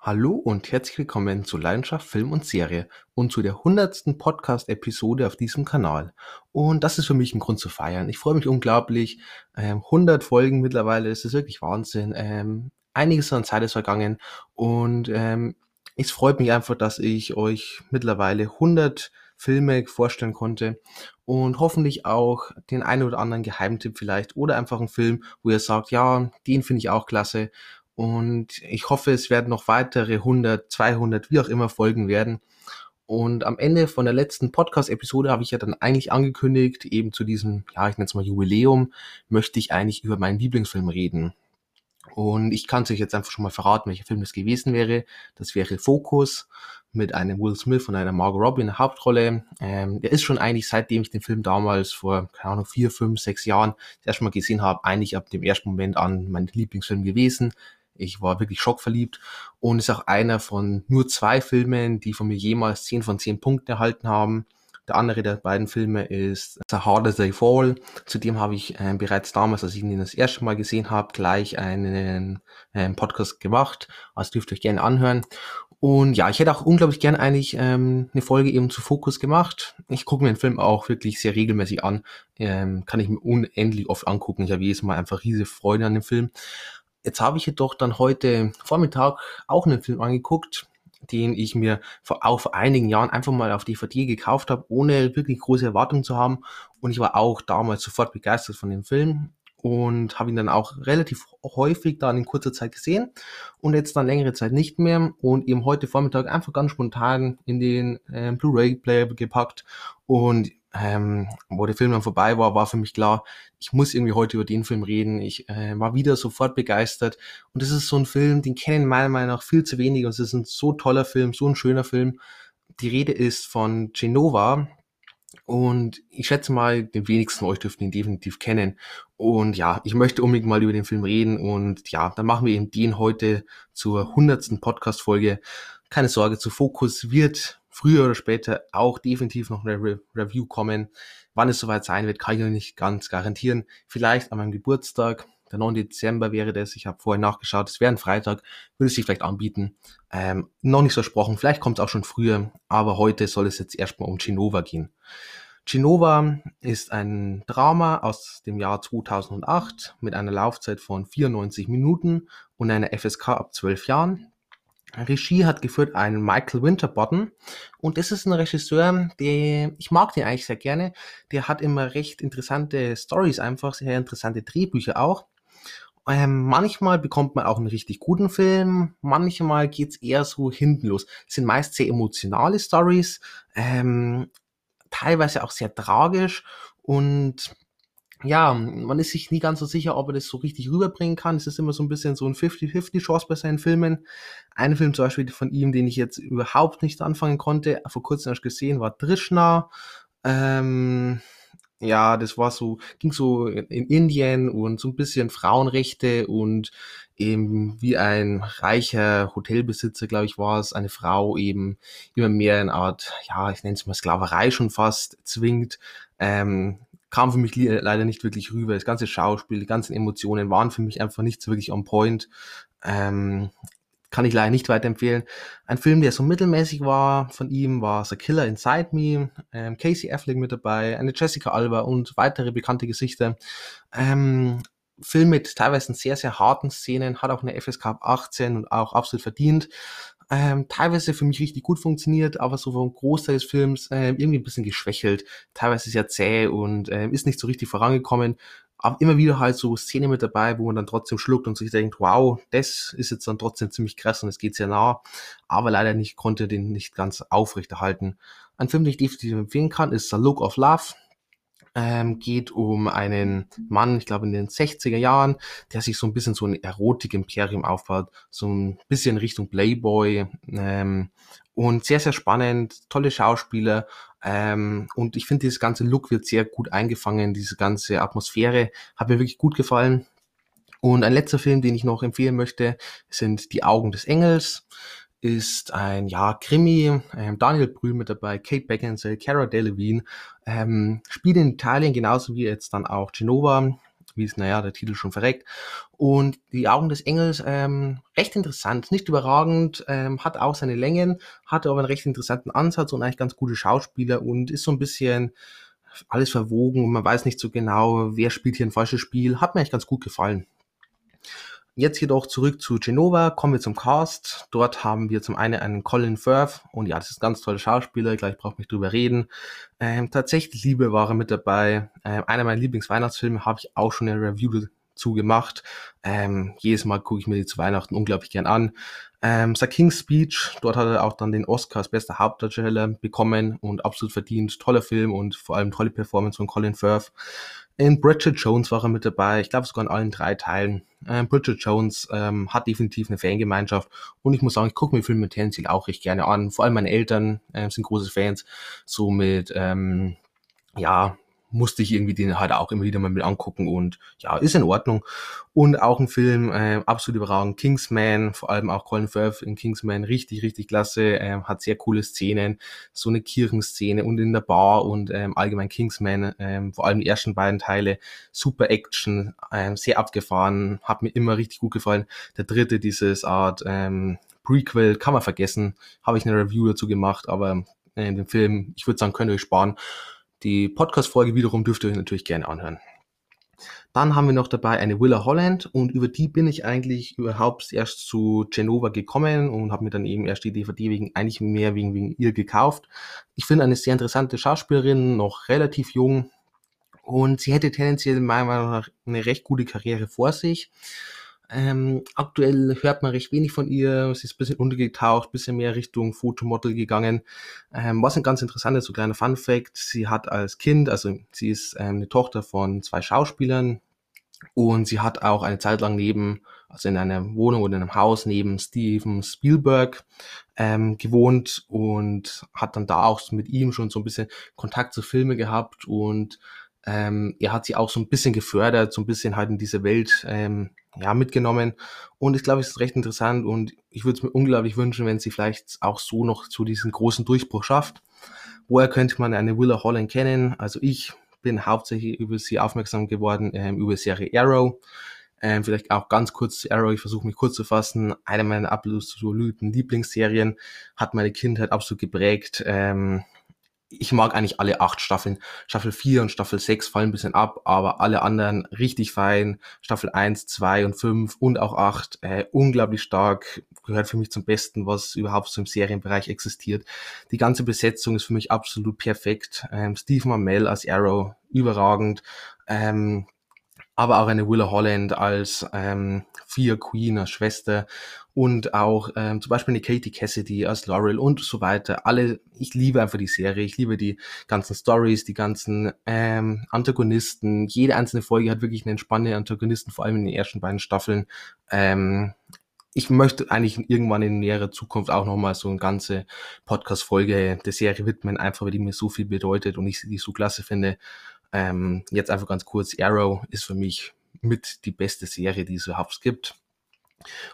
Hallo und herzlich willkommen zu Leidenschaft Film und Serie und zu der hundertsten Podcast-Episode auf diesem Kanal. Und das ist für mich ein Grund zu feiern. Ich freue mich unglaublich. Ähm, 100 Folgen mittlerweile, das ist wirklich Wahnsinn. Ähm, einiges an Zeit ist vergangen und ähm, es freut mich einfach, dass ich euch mittlerweile 100 Filme vorstellen konnte und hoffentlich auch den einen oder anderen Geheimtipp vielleicht oder einfach einen Film, wo ihr sagt, ja, den finde ich auch klasse und ich hoffe, es werden noch weitere 100, 200, wie auch immer Folgen werden. Und am Ende von der letzten Podcast-Episode habe ich ja dann eigentlich angekündigt, eben zu diesem, ja, ich nenne es mal Jubiläum, möchte ich eigentlich über meinen Lieblingsfilm reden. Und ich kann es euch jetzt einfach schon mal verraten, welcher Film das gewesen wäre. Das wäre Focus mit einem Will Smith und einer Margot Robbie in der Hauptrolle. Ähm, der ist schon eigentlich, seitdem ich den Film damals vor, keine Ahnung, vier, fünf, sechs Jahren das erste Mal gesehen habe, eigentlich ab dem ersten Moment an mein Lieblingsfilm gewesen. Ich war wirklich schockverliebt und ist auch einer von nur zwei Filmen, die von mir jemals 10 von 10 Punkten erhalten haben. Der andere der beiden Filme ist The Harder They Fall. Zudem habe ich äh, bereits damals, als ich ihn das erste Mal gesehen habe, gleich einen äh, Podcast gemacht. Also dürft ihr euch gerne anhören. Und ja, ich hätte auch unglaublich gern eigentlich ähm, eine Folge eben zu Fokus gemacht. Ich gucke mir den Film auch wirklich sehr regelmäßig an. Ähm, kann ich mir unendlich oft angucken. Ich habe jedes Mal einfach riesige Freude an dem Film. Jetzt habe ich jedoch dann heute Vormittag auch einen Film angeguckt, den ich mir vor, auch vor einigen Jahren einfach mal auf DVD gekauft habe, ohne wirklich große Erwartungen zu haben. Und ich war auch damals sofort begeistert von dem Film und habe ihn dann auch relativ häufig dann in kurzer Zeit gesehen und jetzt dann längere Zeit nicht mehr und eben heute Vormittag einfach ganz spontan in den äh, Blu-ray-Player gepackt und ähm, wo der Film dann vorbei war, war für mich klar, ich muss irgendwie heute über den Film reden. Ich äh, war wieder sofort begeistert. Und das ist so ein Film, den kennen meiner Meinung nach viel zu wenig. Und es ist ein so toller Film, so ein schöner Film. Die Rede ist von Genova. Und ich schätze mal, den wenigsten von euch dürften ihn definitiv kennen. Und ja, ich möchte unbedingt mal über den Film reden. Und ja, dann machen wir eben den heute zur hundertsten Podcast-Folge. Keine Sorge, zu Fokus wird früher oder später auch definitiv noch eine Re Review kommen. Wann es soweit sein wird, kann ich noch nicht ganz garantieren. Vielleicht an meinem Geburtstag, der 9. Dezember wäre das. Ich habe vorher nachgeschaut, es wäre ein Freitag, würde es sich vielleicht anbieten. Ähm, noch nicht versprochen, vielleicht kommt es auch schon früher, aber heute soll es jetzt erstmal um Genova gehen. Genova ist ein Drama aus dem Jahr 2008 mit einer Laufzeit von 94 Minuten und einer FSK ab 12 Jahren. Regie hat geführt ein Michael Winterbottom und das ist ein Regisseur, der ich mag den eigentlich sehr gerne. Der hat immer recht interessante Stories einfach, sehr interessante Drehbücher auch. Ähm, manchmal bekommt man auch einen richtig guten Film, manchmal geht's eher so hinten los. Sind meist sehr emotionale Stories, ähm, teilweise auch sehr tragisch und ja, man ist sich nie ganz so sicher, ob er das so richtig rüberbringen kann. Es ist immer so ein bisschen so ein 50-50 Chance bei seinen Filmen. Ein Film zum Beispiel von ihm, den ich jetzt überhaupt nicht anfangen konnte, vor kurzem erst gesehen, war Drishna. Ähm, ja, das war so, ging so in Indien und so ein bisschen Frauenrechte und eben wie ein reicher Hotelbesitzer, glaube ich, war es, eine Frau eben immer mehr in Art, ja, ich nenne es mal Sklaverei schon fast, zwingt, ähm, kam für mich leider nicht wirklich rüber. Das ganze Schauspiel, die ganzen Emotionen waren für mich einfach nicht so wirklich on point. Ähm, kann ich leider nicht weiterempfehlen. Ein Film, der so mittelmäßig war von ihm, war The Killer Inside Me, ähm, Casey Affleck mit dabei, eine Jessica Alba und weitere bekannte Gesichter. Ähm, Film mit teilweise sehr, sehr harten Szenen, hat auch eine FSK 18 und auch absolut verdient ähm, teilweise für mich richtig gut funktioniert, aber so vom Großteil des Films äh, irgendwie ein bisschen geschwächelt. Teilweise sehr zäh und äh, ist nicht so richtig vorangekommen. Aber immer wieder halt so Szene mit dabei, wo man dann trotzdem schluckt und sich denkt, wow, das ist jetzt dann trotzdem ziemlich krass und es geht sehr nah. Aber leider nicht, konnte den nicht ganz aufrechterhalten. Ein Film, den ich definitiv empfehlen kann, ist The Look of Love ähm, geht um einen Mann, ich glaube in den 60er Jahren, der sich so ein bisschen so ein Erotik-Imperium aufbaut, so ein bisschen Richtung Playboy ähm, und sehr, sehr spannend, tolle Schauspieler ähm, und ich finde, dieses ganze Look wird sehr gut eingefangen, diese ganze Atmosphäre hat mir wirklich gut gefallen. Und ein letzter Film, den ich noch empfehlen möchte, sind Die Augen des Engels ist ein ja Krimi, ähm, Daniel Brühl mit dabei, Kate Beckinsale, Cara Delevingne, ähm, spielt in Italien genauso wie jetzt dann auch Genova wie es, naja, der Titel schon verreckt. Und die Augen des Engels, ähm, recht interessant, nicht überragend, ähm, hat auch seine Längen, hatte aber einen recht interessanten Ansatz und eigentlich ganz gute Schauspieler und ist so ein bisschen alles verwogen und man weiß nicht so genau, wer spielt hier ein falsches Spiel. Hat mir eigentlich ganz gut gefallen. Jetzt jedoch zurück zu Genova, kommen wir zum Cast. Dort haben wir zum einen einen Colin Firth und ja, das ist ein ganz toller Schauspieler, gleich braucht mich drüber reden. Ähm, tatsächlich Liebe war er mit dabei. Ähm, einer meiner Lieblingsweihnachtsfilme habe ich auch schon eine Review zugemacht. Ähm, jedes Mal gucke ich mir die zu Weihnachten unglaublich gern an. Ähm, The King's Speech, dort hat er auch dann den Oscar als bester Hauptdarsteller bekommen und absolut verdient. Toller Film und vor allem tolle Performance von Colin Firth. In Bridget Jones war er mit dabei, ich glaube sogar in allen drei Teilen. Ähm, Bridget Jones ähm, hat definitiv eine Fangemeinschaft und ich muss sagen, ich gucke mir Filme mit tendenziell auch recht gerne an. Vor allem meine Eltern äh, sind große Fans, somit ähm, ja, musste ich irgendwie den halt auch immer wieder mal mit angucken und ja, ist in Ordnung. Und auch ein Film, äh, absolut überragend, Kingsman, vor allem auch Colin Firth in Kingsman, richtig, richtig klasse, äh, hat sehr coole Szenen, so eine Kirchenszene und in der Bar und ähm, allgemein Kingsman, ähm, vor allem die ersten beiden Teile, super Action, ähm, sehr abgefahren, hat mir immer richtig gut gefallen. Der dritte, dieses Art ähm, Prequel, kann man vergessen, habe ich eine Review dazu gemacht, aber äh, den Film, ich würde sagen, könnt ihr euch sparen. Die Podcast-Folge wiederum dürft ihr euch natürlich gerne anhören. Dann haben wir noch dabei eine Willa Holland und über die bin ich eigentlich überhaupt erst zu Genova gekommen und habe mir dann eben erst die DVD wegen eigentlich mehr wegen, wegen ihr gekauft. Ich finde eine sehr interessante Schauspielerin, noch relativ jung und sie hätte tendenziell meiner Meinung nach eine recht gute Karriere vor sich. Ähm, aktuell hört man recht wenig von ihr. Sie ist ein bisschen untergetaucht, bisschen mehr Richtung Fotomodel gegangen. Ähm, was ein ganz interessantes, so kleiner Fun Fact. Sie hat als Kind, also sie ist ähm, eine Tochter von zwei Schauspielern und sie hat auch eine Zeit lang neben, also in einer Wohnung oder in einem Haus neben Steven Spielberg ähm, gewohnt und hat dann da auch mit ihm schon so ein bisschen Kontakt zu Filmen gehabt und ähm, er hat sie auch so ein bisschen gefördert, so ein bisschen halt in diese Welt ähm, ja, mitgenommen. Und ich glaube, es ist recht interessant und ich würde es mir unglaublich wünschen, wenn sie vielleicht auch so noch zu diesem großen Durchbruch schafft. Woher könnte man eine Willa Holland kennen? Also ich bin hauptsächlich über sie aufmerksam geworden, ähm, über Serie Arrow. Ähm, vielleicht auch ganz kurz Arrow, ich versuche mich kurz zu fassen. Eine meiner absoluten Lieblingsserien hat meine Kindheit absolut geprägt. Ähm, ich mag eigentlich alle acht Staffeln. Staffel 4 und Staffel 6 fallen ein bisschen ab, aber alle anderen richtig fein. Staffel 1, 2 und 5 und auch 8, äh, unglaublich stark. Gehört für mich zum Besten, was überhaupt so im Serienbereich existiert. Die ganze Besetzung ist für mich absolut perfekt. Ähm, Steve Marmel als Arrow, überragend. Ähm, aber auch eine Willa Holland als ähm, Fear Queen, als Schwester und auch ähm, zum Beispiel eine Katie Cassidy als Laurel und so weiter. Alle, ich liebe einfach die Serie, ich liebe die ganzen Stories, die ganzen ähm, Antagonisten. Jede einzelne Folge hat wirklich einen spannenden Antagonisten, vor allem in den ersten beiden Staffeln. Ähm, ich möchte eigentlich irgendwann in näherer Zukunft auch nochmal so eine ganze Podcast-Folge der Serie widmen, einfach weil die mir so viel bedeutet und ich sie so klasse finde. Ähm, jetzt einfach ganz kurz, Arrow ist für mich mit die beste Serie, die es überhaupt gibt.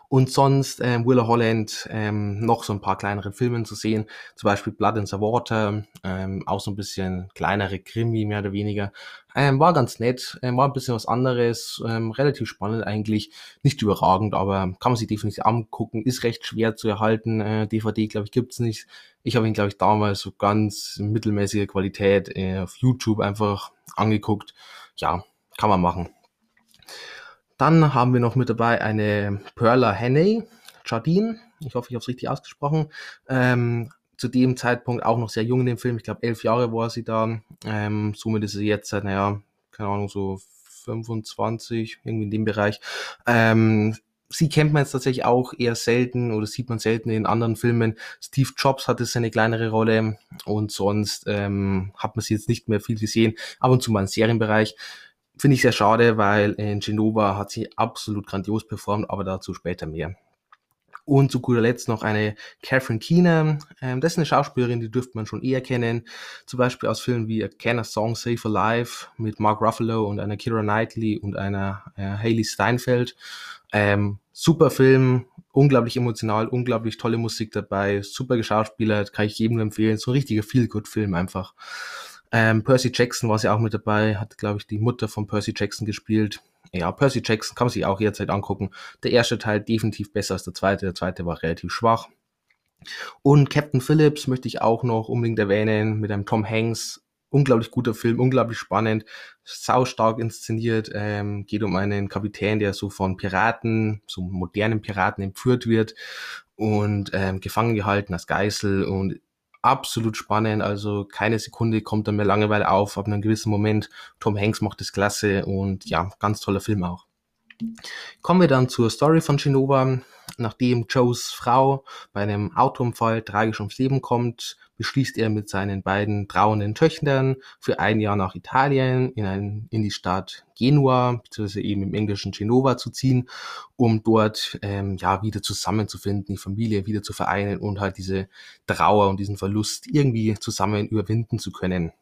Und sonst ähm, Willa Holland ähm, noch so ein paar kleinere Filme zu sehen, zum Beispiel Blood in the Water, ähm, auch so ein bisschen kleinere Krimi mehr oder weniger. Ähm, war ganz nett, ähm, war ein bisschen was anderes, ähm, relativ spannend eigentlich, nicht überragend, aber kann man sich definitiv angucken, ist recht schwer zu erhalten. Äh, DVD, glaube ich, gibt's nicht. Ich habe ihn, glaube ich, damals so ganz mittelmäßige Qualität äh, auf YouTube einfach angeguckt. Ja, kann man machen. Dann haben wir noch mit dabei eine Perla Henney, Jardine. Ich hoffe, ich habe es richtig ausgesprochen. Ähm, zu dem Zeitpunkt auch noch sehr jung in dem Film. Ich glaube, elf Jahre war sie da. Ähm, somit ist sie jetzt, naja, keine Ahnung, so 25, irgendwie in dem Bereich. Ähm, sie kennt man jetzt tatsächlich auch eher selten oder sieht man selten in anderen Filmen. Steve Jobs hatte seine kleinere Rolle und sonst ähm, hat man sie jetzt nicht mehr viel gesehen. Ab und zu mal im Serienbereich. Finde ich sehr schade, weil in Genova hat sie absolut grandios performt, aber dazu später mehr. Und zu guter Letzt noch eine Catherine Keener. Ähm, das ist eine Schauspielerin, die dürfte man schon eher kennen. Zum Beispiel aus Filmen wie A Can a Song Save a Life mit Mark Ruffalo und einer Kira Knightley und einer äh, Haley Steinfeld. Ähm, super Film, unglaublich emotional, unglaublich tolle Musik dabei, super geschauspielert, kann ich jedem empfehlen. So ein richtiger Feel-Good-Film einfach. Ähm, Percy Jackson war sie auch mit dabei, hat, glaube ich, die Mutter von Percy Jackson gespielt. Ja, Percy Jackson kann man sich auch jederzeit angucken. Der erste Teil definitiv besser als der zweite. Der zweite war relativ schwach. Und Captain Phillips möchte ich auch noch unbedingt erwähnen mit einem Tom Hanks. Unglaublich guter Film, unglaublich spannend, saustark inszeniert. Ähm, geht um einen Kapitän, der so von Piraten, so modernen Piraten entführt wird und ähm, gefangen gehalten als Geißel und absolut spannend. Also keine Sekunde kommt da mehr Langeweile auf. Ab einem gewissen Moment. Tom Hanks macht das klasse und ja, ganz toller Film auch. Kommen wir dann zur Story von Genova. Nachdem Joes Frau bei einem Autounfall tragisch ums Leben kommt, beschließt er mit seinen beiden trauenden Töchtern für ein Jahr nach Italien in, ein, in die Stadt Genua, beziehungsweise eben im englischen Genova zu ziehen, um dort ähm, ja wieder zusammenzufinden, die Familie wieder zu vereinen und halt diese Trauer und diesen Verlust irgendwie zusammen überwinden zu können.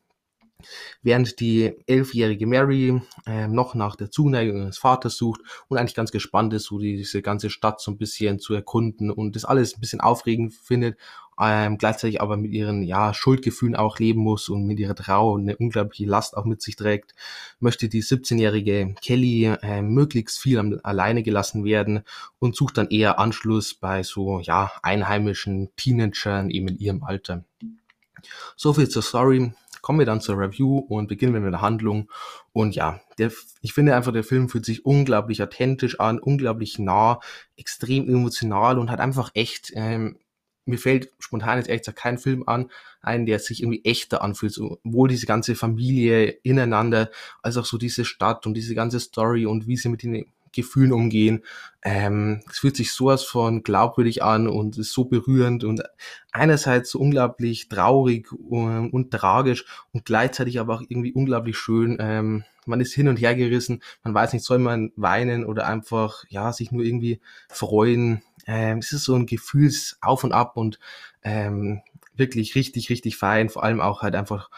Während die elfjährige Mary äh, noch nach der Zuneigung ihres Vaters sucht und eigentlich ganz gespannt ist, so diese ganze Stadt so ein bisschen zu erkunden und das alles ein bisschen aufregend findet, ähm, gleichzeitig aber mit ihren ja, Schuldgefühlen auch leben muss und mit ihrer Trauer eine unglaubliche Last auch mit sich trägt, möchte die 17-jährige Kelly äh, möglichst viel am, alleine gelassen werden und sucht dann eher Anschluss bei so ja einheimischen Teenagern eben in ihrem Alter. So viel zur Story kommen wir dann zur Review und beginnen wir mit der Handlung. Und ja, der, ich finde einfach, der Film fühlt sich unglaublich authentisch an, unglaublich nah, extrem emotional und hat einfach echt, ähm, mir fällt spontan jetzt echt kein Film an, einen, der sich irgendwie echter anfühlt, sowohl diese ganze Familie ineinander, als auch so diese Stadt und diese ganze Story und wie sie mit den Gefühlen umgehen. Ähm, es fühlt sich sowas von glaubwürdig an und ist so berührend und einerseits so unglaublich traurig und, und tragisch und gleichzeitig aber auch irgendwie unglaublich schön. Ähm, man ist hin und her gerissen, man weiß nicht, soll man weinen oder einfach, ja, sich nur irgendwie freuen. Ähm, es ist so ein Gefühls auf und ab und ähm, wirklich richtig, richtig fein, vor allem auch halt einfach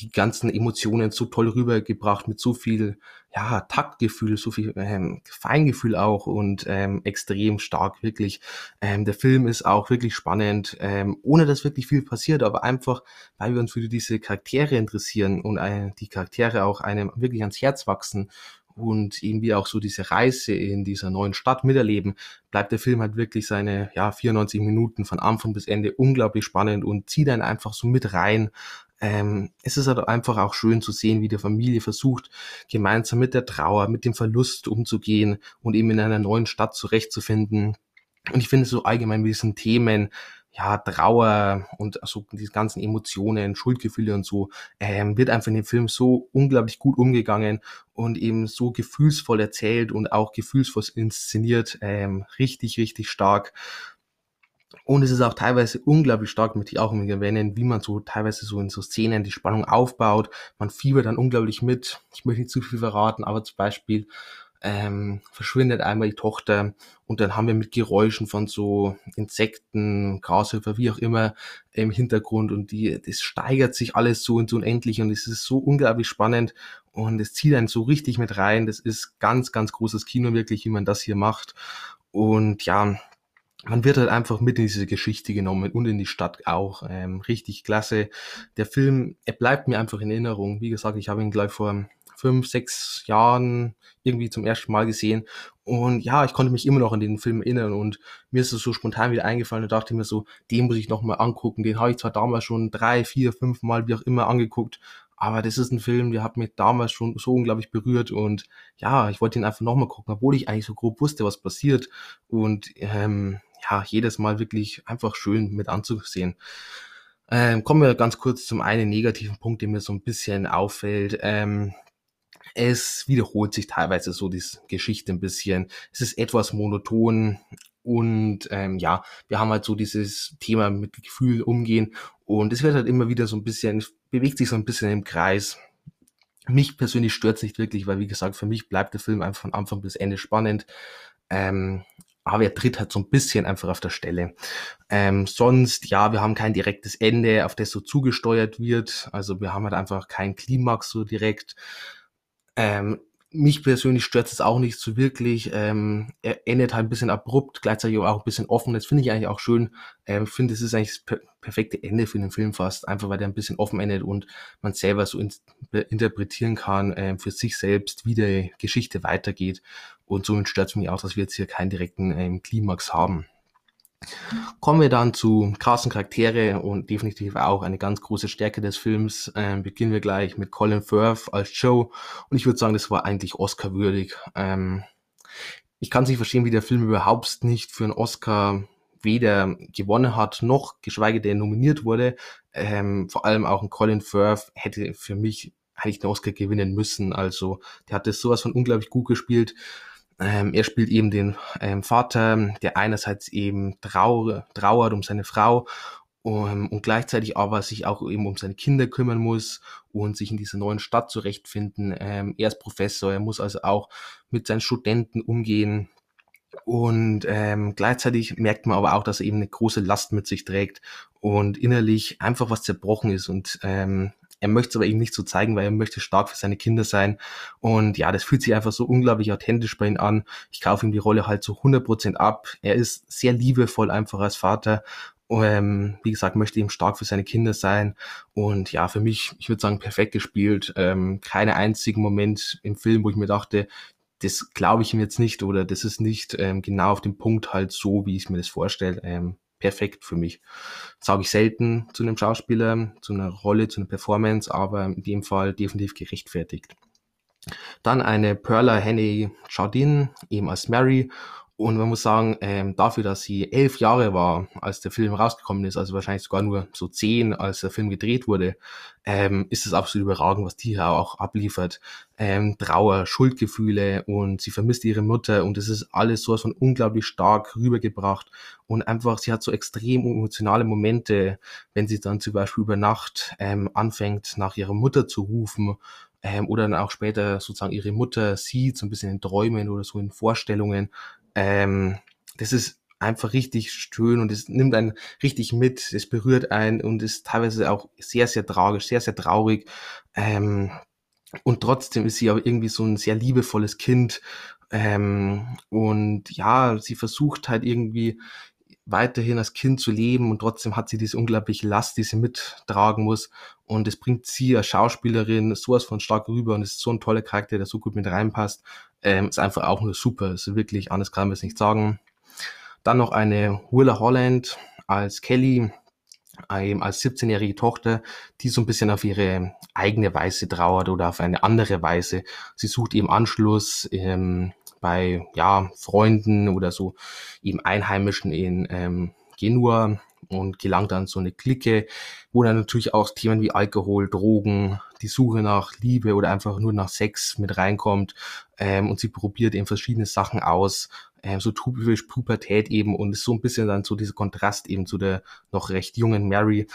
die ganzen Emotionen so toll rübergebracht mit so viel ja, Taktgefühl, so viel ähm, Feingefühl auch und ähm, extrem stark, wirklich. Ähm, der Film ist auch wirklich spannend, ähm, ohne dass wirklich viel passiert, aber einfach, weil wir uns für diese Charaktere interessieren und äh, die Charaktere auch einem wirklich ans Herz wachsen und irgendwie auch so diese Reise in dieser neuen Stadt miterleben, bleibt der Film halt wirklich seine ja 94 Minuten von Anfang bis Ende unglaublich spannend und zieht einen einfach so mit rein ähm, es ist halt einfach auch schön zu sehen, wie die Familie versucht, gemeinsam mit der Trauer, mit dem Verlust umzugehen und eben in einer neuen Stadt zurechtzufinden. Und ich finde so allgemein mit diesen Themen, ja, Trauer und also diese ganzen Emotionen, Schuldgefühle und so, ähm, wird einfach in dem Film so unglaublich gut umgegangen und eben so gefühlsvoll erzählt und auch gefühlsvoll inszeniert, ähm, richtig, richtig stark. Und es ist auch teilweise unglaublich stark, möchte ich auch immer erwähnen, wie man so teilweise so in so Szenen die Spannung aufbaut. Man fiebert dann unglaublich mit. Ich möchte nicht zu viel verraten, aber zum Beispiel ähm, verschwindet einmal die Tochter und dann haben wir mit Geräuschen von so Insekten, Grashüpfer, wie auch immer im Hintergrund und die, das steigert sich alles so ins Unendliche und es ist so unglaublich spannend und es zieht einen so richtig mit rein. Das ist ganz, ganz großes Kino wirklich, wie man das hier macht. Und ja, man wird halt einfach mit in diese Geschichte genommen und in die Stadt auch. Ähm, richtig klasse. Der Film, er bleibt mir einfach in Erinnerung. Wie gesagt, ich habe ihn gleich vor fünf, sechs Jahren irgendwie zum ersten Mal gesehen. Und ja, ich konnte mich immer noch an den Film erinnern und mir ist es so spontan wieder eingefallen und dachte mir so, den muss ich nochmal angucken. Den habe ich zwar damals schon drei, vier, fünf Mal, wie auch immer, angeguckt, aber das ist ein Film, der hat mich damals schon so unglaublich berührt und ja, ich wollte ihn einfach nochmal gucken, obwohl ich eigentlich so grob wusste, was passiert. Und ähm, ja, jedes Mal wirklich einfach schön mit anzusehen. Ähm, kommen wir ganz kurz zum einen negativen Punkt, der mir so ein bisschen auffällt. Ähm, es wiederholt sich teilweise so die Geschichte ein bisschen. Es ist etwas monoton und ähm, ja, wir haben halt so dieses Thema mit Gefühl umgehen und es wird halt immer wieder so ein bisschen, bewegt sich so ein bisschen im Kreis. Mich persönlich stört es nicht wirklich, weil wie gesagt, für mich bleibt der Film einfach von Anfang bis Ende spannend. Ähm, aber er tritt halt so ein bisschen einfach auf der Stelle. Ähm, sonst, ja, wir haben kein direktes Ende, auf das so zugesteuert wird. Also wir haben halt einfach kein Klimax so direkt. Ähm, mich persönlich stört es auch nicht so wirklich. Ähm, er endet halt ein bisschen abrupt, gleichzeitig aber auch ein bisschen offen. Das finde ich eigentlich auch schön. Ähm, finde, es ist eigentlich das per perfekte Ende für den Film fast, einfach weil der ein bisschen offen endet und man selber so in interpretieren kann ähm, für sich selbst, wie die Geschichte weitergeht. Und somit stört es mich auch, dass wir jetzt hier keinen direkten ähm, Klimax haben. Kommen wir dann zu krassen Charaktere und definitiv auch eine ganz große Stärke des Films. Ähm, beginnen wir gleich mit Colin Firth als Joe und ich würde sagen, das war eigentlich Oscar-würdig. Ähm, ich kann sich verstehen, wie der Film überhaupt nicht für einen Oscar weder gewonnen hat, noch geschweige denn nominiert wurde. Ähm, vor allem auch ein Colin Firth hätte für mich eigentlich den Oscar gewinnen müssen. Also der hat das sowas von unglaublich gut gespielt. Ähm, er spielt eben den ähm, Vater, der einerseits eben trauer, trauert um seine Frau um, und gleichzeitig aber sich auch eben um seine Kinder kümmern muss und sich in dieser neuen Stadt zurechtfinden. Ähm, er ist Professor, er muss also auch mit seinen Studenten umgehen. Und ähm, gleichzeitig merkt man aber auch, dass er eben eine große Last mit sich trägt und innerlich einfach was zerbrochen ist. Und ähm, er möchte es aber eben nicht so zeigen, weil er möchte stark für seine Kinder sein. Und ja, das fühlt sich einfach so unglaublich authentisch bei ihm an. Ich kaufe ihm die Rolle halt so 100% ab. Er ist sehr liebevoll einfach als Vater. Ähm, wie gesagt, möchte eben stark für seine Kinder sein. Und ja, für mich, ich würde sagen, perfekt gespielt. Ähm, keine einzigen Moment im Film, wo ich mir dachte, das glaube ich ihm jetzt nicht oder das ist nicht ähm, genau auf dem Punkt halt so, wie ich mir das vorstelle. Ähm, perfekt für mich. Sage ich selten zu einem Schauspieler, zu einer Rolle, zu einer Performance, aber in dem Fall definitiv gerechtfertigt. Dann eine Perla Henney Jardin, eben als Mary und man muss sagen, ähm, dafür, dass sie elf Jahre war, als der Film rausgekommen ist, also wahrscheinlich sogar nur so zehn, als der Film gedreht wurde, ähm, ist es absolut überragend, was die hier auch abliefert. Ähm, Trauer, Schuldgefühle und sie vermisst ihre Mutter und es ist alles so von unglaublich stark rübergebracht und einfach, sie hat so extrem emotionale Momente, wenn sie dann zum Beispiel über Nacht ähm, anfängt, nach ihrer Mutter zu rufen ähm, oder dann auch später sozusagen ihre Mutter sieht, so ein bisschen in Träumen oder so in Vorstellungen ähm, das ist einfach richtig schön und es nimmt einen richtig mit, es berührt einen und ist teilweise auch sehr, sehr tragisch, sehr, sehr traurig. Ähm, und trotzdem ist sie aber irgendwie so ein sehr liebevolles Kind. Ähm, und ja, sie versucht halt irgendwie weiterhin als Kind zu leben und trotzdem hat sie diese unglaubliche Last, die sie mittragen muss. Und es bringt sie als Schauspielerin sowas von stark rüber und es ist so ein toller Charakter, der so gut mit reinpasst. Ähm, ist einfach auch nur super. Ist wirklich, anders kann man es nicht sagen. Dann noch eine Willa Holland als Kelly, ähm, als 17-jährige Tochter, die so ein bisschen auf ihre eigene Weise trauert oder auf eine andere Weise. Sie sucht eben Anschluss ähm, bei ja, Freunden oder so eben Einheimischen in ähm, Genua und gelangt dann so eine Clique, wo dann natürlich auch Themen wie Alkohol, Drogen, die Suche nach Liebe oder einfach nur nach Sex mit reinkommt ähm, und sie probiert eben verschiedene Sachen aus, ähm, so typisch Pubertät eben und ist so ein bisschen dann so dieser Kontrast eben zu der noch recht jungen Mary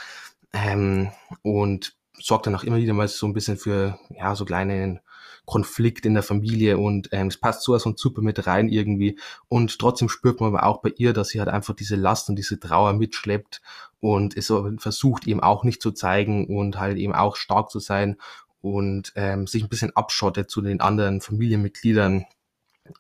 ähm, und sorgt dann auch immer wieder mal so ein bisschen für ja so kleine Konflikt in der Familie und ähm, es passt sowas von super mit rein irgendwie. Und trotzdem spürt man aber auch bei ihr, dass sie halt einfach diese Last und diese Trauer mitschleppt und es versucht eben auch nicht zu zeigen und halt eben auch stark zu sein und ähm, sich ein bisschen abschottet zu den anderen Familienmitgliedern.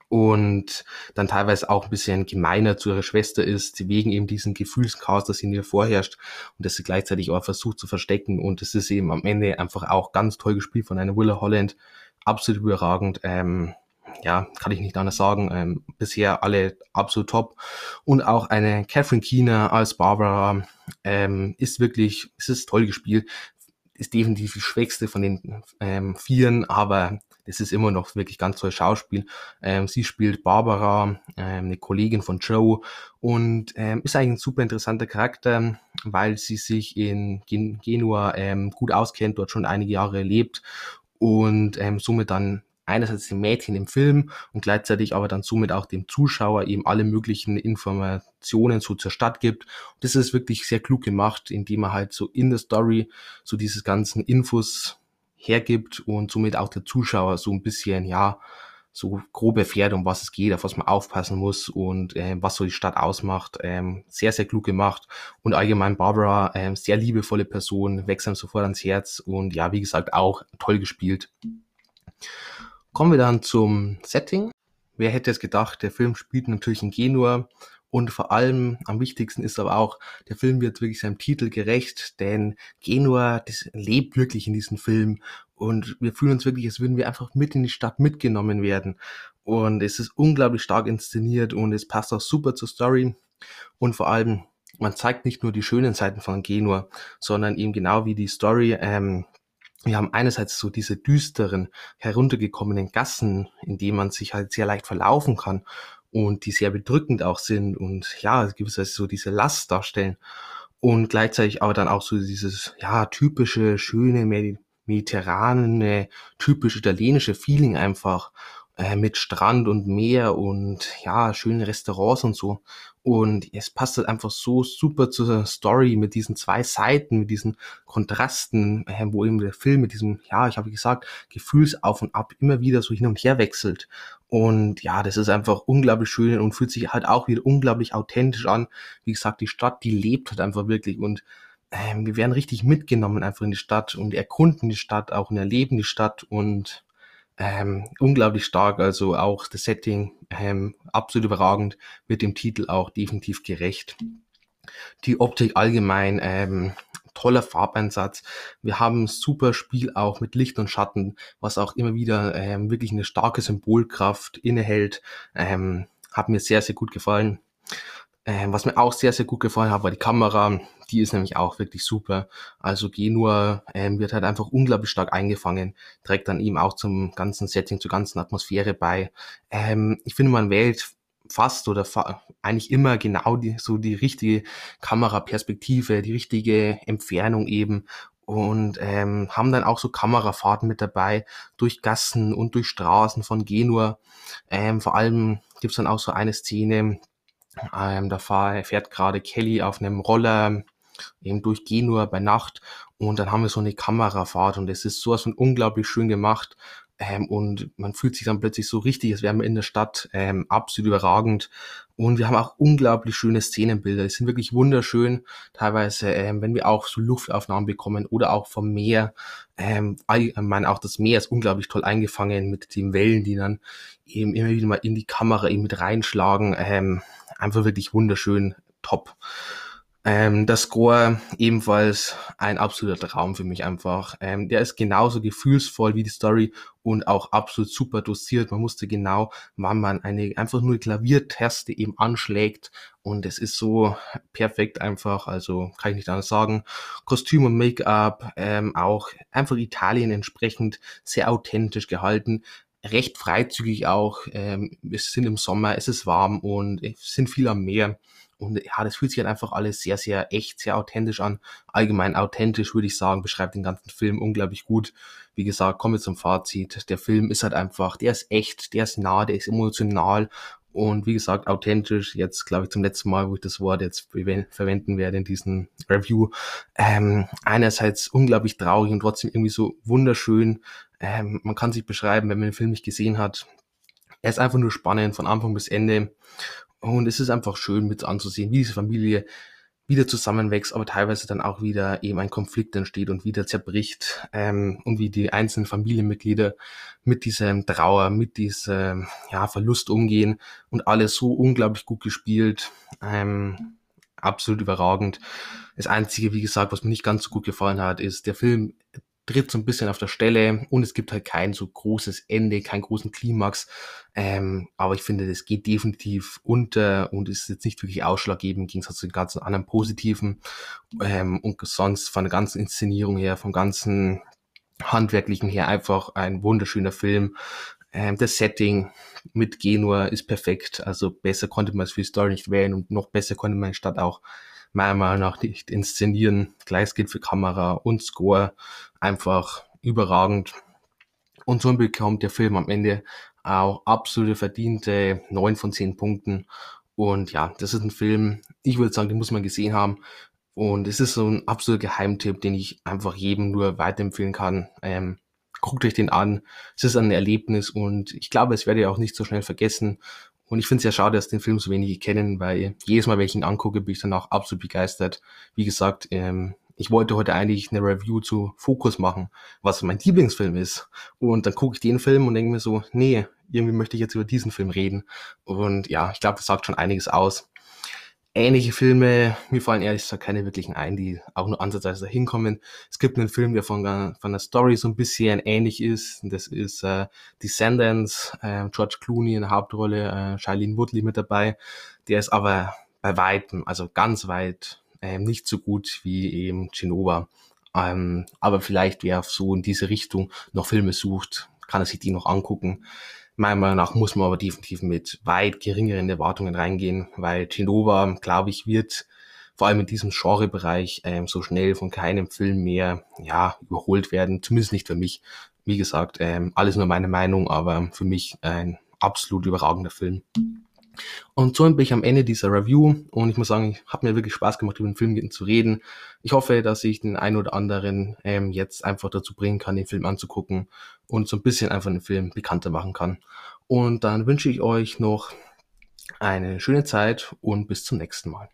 Und dann teilweise auch ein bisschen gemeiner zu ihrer Schwester ist, wegen eben diesen Gefühlschaos, das in ihr vorherrscht und das sie gleichzeitig auch versucht zu verstecken. Und es ist eben am Ende einfach auch ganz toll gespielt von einer Willa Holland, absolut überragend. Ähm, ja, kann ich nicht anders sagen. Ähm, bisher alle absolut top. Und auch eine Catherine Keener als Barbara ähm, ist wirklich, es ist toll gespielt. Ist definitiv die schwächste von den ähm, Vieren, aber das ist immer noch wirklich ganz tolles Schauspiel. Ähm, sie spielt Barbara, ähm, eine Kollegin von Joe und ähm, ist eigentlich ein super interessanter Charakter, weil sie sich in Gen Genua ähm, gut auskennt, dort schon einige Jahre lebt und ähm, somit dann einerseits dem Mädchen im Film und gleichzeitig aber dann somit auch dem Zuschauer eben alle möglichen Informationen so zur Stadt gibt. Und das ist wirklich sehr klug gemacht, indem er halt so in der Story so dieses ganzen Infos hergibt und somit auch der Zuschauer so ein bisschen, ja, so grob erfährt, um was es geht, auf was man aufpassen muss und äh, was so die Stadt ausmacht. Ähm, sehr, sehr klug gemacht. Und allgemein Barbara, ähm, sehr liebevolle Person, wächst einem sofort ans Herz und ja, wie gesagt, auch toll gespielt. Kommen wir dann zum Setting. Wer hätte es gedacht, der Film spielt natürlich in Genua und vor allem am wichtigsten ist aber auch, der Film wird wirklich seinem Titel gerecht, denn Genua, das lebt wirklich in diesem Film und wir fühlen uns wirklich, als würden wir einfach mit in die Stadt mitgenommen werden. Und es ist unglaublich stark inszeniert und es passt auch super zur Story. Und vor allem, man zeigt nicht nur die schönen Seiten von Genua, sondern eben genau wie die Story ähm, wir haben einerseits so diese düsteren, heruntergekommenen Gassen, in denen man sich halt sehr leicht verlaufen kann und die sehr bedrückend auch sind und ja, gewisserweise so diese Last darstellen und gleichzeitig aber dann auch so dieses, ja, typische, schöne, mediterrane, typisch italienische Feeling einfach äh, mit Strand und Meer und ja, schöne Restaurants und so. Und es passt halt einfach so super zur Story mit diesen zwei Seiten, mit diesen Kontrasten, äh, wo eben der Film mit diesem, ja, ich habe gesagt, Gefühlsauf und Ab immer wieder so hin und her wechselt. Und ja, das ist einfach unglaublich schön und fühlt sich halt auch wieder unglaublich authentisch an. Wie gesagt, die Stadt, die lebt halt einfach wirklich und ähm, wir werden richtig mitgenommen einfach in die Stadt und erkunden die Stadt auch und erleben die Stadt und ähm, unglaublich stark, also auch das Setting ähm, absolut überragend, mit dem Titel auch definitiv gerecht. Die Optik allgemein, ähm, toller Farbeinsatz. Wir haben super Spiel auch mit Licht und Schatten, was auch immer wieder ähm, wirklich eine starke Symbolkraft innehält. Ähm, hat mir sehr, sehr gut gefallen. Ähm, was mir auch sehr, sehr gut gefallen hat, war die Kamera. Die ist nämlich auch wirklich super. Also Genua ähm, wird halt einfach unglaublich stark eingefangen, trägt dann eben auch zum ganzen Setting, zur ganzen Atmosphäre bei. Ähm, ich finde, man wählt fast oder fa eigentlich immer genau die, so die richtige Kameraperspektive, die richtige Entfernung eben und ähm, haben dann auch so Kamerafahrten mit dabei durch Gassen und durch Straßen von Genua. Ähm, vor allem gibt's dann auch so eine Szene, ähm, da fahr, fährt gerade Kelly auf einem Roller eben durch Genua bei Nacht und dann haben wir so eine Kamerafahrt und es ist sowas von unglaublich schön gemacht. Ähm, und man fühlt sich dann plötzlich so richtig, als wären wir in der Stadt, ähm, absolut überragend. Und wir haben auch unglaublich schöne Szenenbilder, die sind wirklich wunderschön, teilweise, ähm, wenn wir auch so Luftaufnahmen bekommen oder auch vom Meer, ähm, ich meine auch das Meer ist unglaublich toll eingefangen mit den Wellen, die dann eben immer wieder mal in die Kamera eben mit reinschlagen, ähm, einfach wirklich wunderschön, top. Ähm, der Score ebenfalls ein absoluter Traum für mich einfach. Ähm, der ist genauso gefühlsvoll wie die Story und auch absolut super dosiert. Man musste genau, wann man eine einfach nur Klaviertaste eben anschlägt und es ist so perfekt einfach. Also kann ich nicht anders sagen. Kostüm und Make-up ähm, auch einfach Italien entsprechend sehr authentisch gehalten recht freizügig auch. Ähm, wir sind im Sommer, es ist warm und es sind viel am Meer. Und ja, das fühlt sich halt einfach alles sehr, sehr echt, sehr authentisch an. Allgemein authentisch, würde ich sagen, beschreibt den ganzen Film unglaublich gut. Wie gesagt, kommen wir zum Fazit. Der Film ist halt einfach, der ist echt, der ist nah, der ist emotional und wie gesagt, authentisch, jetzt glaube ich zum letzten Mal, wo ich das Wort jetzt verwenden werde in diesem Review. Ähm, einerseits unglaublich traurig und trotzdem irgendwie so wunderschön. Ähm, man kann sich beschreiben, wenn man den Film nicht gesehen hat. Er ist einfach nur spannend von Anfang bis Ende. Und es ist einfach schön mit anzusehen, wie diese Familie wieder zusammenwächst, aber teilweise dann auch wieder eben ein Konflikt entsteht und wieder zerbricht ähm, und wie die einzelnen Familienmitglieder mit diesem Trauer, mit diesem ja, Verlust umgehen und alles so unglaublich gut gespielt, ähm, absolut überragend. Das Einzige, wie gesagt, was mir nicht ganz so gut gefallen hat, ist, der Film tritt so ein bisschen auf der Stelle und es gibt halt kein so großes Ende, keinen großen Klimax. Ähm, aber ich finde, das geht definitiv unter und ist jetzt nicht wirklich ausschlaggebend im Gegensatz zu den ganzen anderen positiven. Ähm, und sonst von der ganzen Inszenierung her, vom ganzen handwerklichen her einfach ein wunderschöner Film. Ähm, das Setting mit Genua ist perfekt. Also besser konnte man es für die Story nicht wählen und noch besser konnte man die Stadt auch meiner Meinung nach nicht inszenieren. Gleich gilt für Kamera und Score. Einfach überragend. Und so bekommt der Film am Ende auch absolute verdiente neun von zehn Punkten. Und ja, das ist ein Film, ich würde sagen, den muss man gesehen haben. Und es ist so ein absoluter Geheimtipp, den ich einfach jedem nur weiterempfehlen kann. Ähm, guckt euch den an. Es ist ein Erlebnis und ich glaube, es werde ihr auch nicht so schnell vergessen. Und ich finde es ja schade, dass den Film so wenige kennen, weil jedes Mal, wenn ich ihn angucke, bin ich dann auch absolut begeistert. Wie gesagt, ähm, ich wollte heute eigentlich eine Review zu Focus machen, was mein Lieblingsfilm ist. Und dann gucke ich den Film und denke mir so, nee, irgendwie möchte ich jetzt über diesen Film reden. Und ja, ich glaube, das sagt schon einiges aus. Ähnliche Filme, mir fallen ehrlich gesagt keine wirklichen ein, die auch nur ansatzweise hinkommen. Es gibt einen Film, der von, von der Story so ein bisschen ähnlich ist. Das ist äh, Descendants, äh, George Clooney in der Hauptrolle, äh, Shailene Woodley mit dabei. Der ist aber bei weitem, also ganz weit ähm, nicht so gut wie eben Genova. Ähm, aber vielleicht, wer so in diese Richtung noch Filme sucht, kann er sich die noch angucken. Meiner Meinung nach muss man aber definitiv mit weit geringeren Erwartungen reingehen, weil Genova, glaube ich, wird vor allem in diesem Genrebereich ähm, so schnell von keinem Film mehr ja, überholt werden. Zumindest nicht für mich. Wie gesagt, ähm, alles nur meine Meinung, aber für mich ein absolut überragender Film. Und so bin ich am Ende dieser Review und ich muss sagen, ich habe mir wirklich Spaß gemacht, über den Film zu reden. Ich hoffe, dass ich den einen oder anderen ähm, jetzt einfach dazu bringen kann, den Film anzugucken und so ein bisschen einfach den Film bekannter machen kann. Und dann wünsche ich euch noch eine schöne Zeit und bis zum nächsten Mal.